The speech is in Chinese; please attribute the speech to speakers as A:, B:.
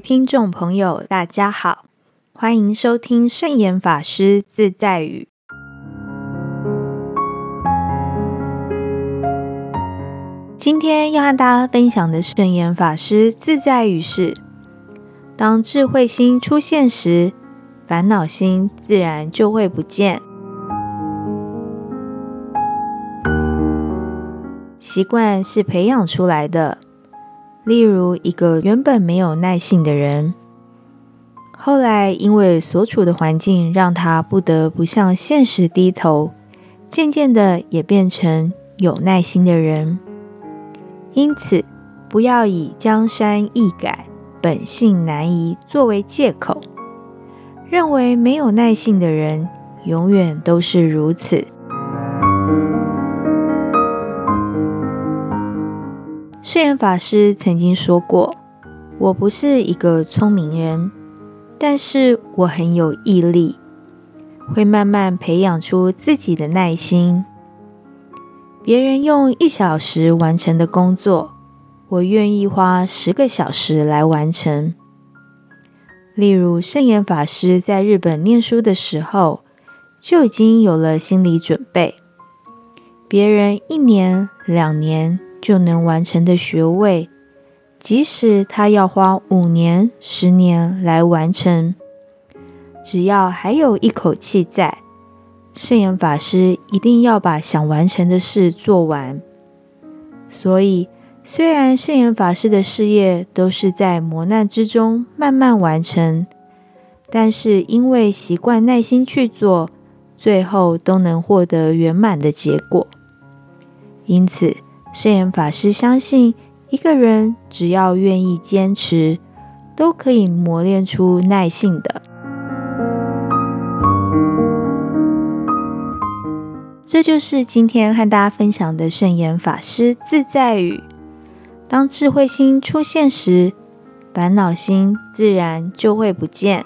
A: 听众朋友，大家好，欢迎收听圣严法师自在语。今天要和大家分享的圣严法师自在语是：当智慧心出现时，烦恼心自然就会不见。习惯是培养出来的。例如，一个原本没有耐性的人，后来因为所处的环境让他不得不向现实低头，渐渐的也变成有耐心的人。因此，不要以江山易改，本性难移作为借口，认为没有耐性的人永远都是如此。圣严法师曾经说过：“我不是一个聪明人，但是我很有毅力，会慢慢培养出自己的耐心。别人用一小时完成的工作，我愿意花十个小时来完成。例如，圣严法师在日本念书的时候，就已经有了心理准备，别人一年、两年。”就能完成的学位，即使他要花五年、十年来完成，只要还有一口气在，圣严法师一定要把想完成的事做完。所以，虽然圣严法师的事业都是在磨难之中慢慢完成，但是因为习惯耐心去做，最后都能获得圆满的结果。因此。圣严法师相信，一个人只要愿意坚持，都可以磨练出耐性的。这就是今天和大家分享的圣严法师自在语：当智慧心出现时，烦恼心自然就会不见。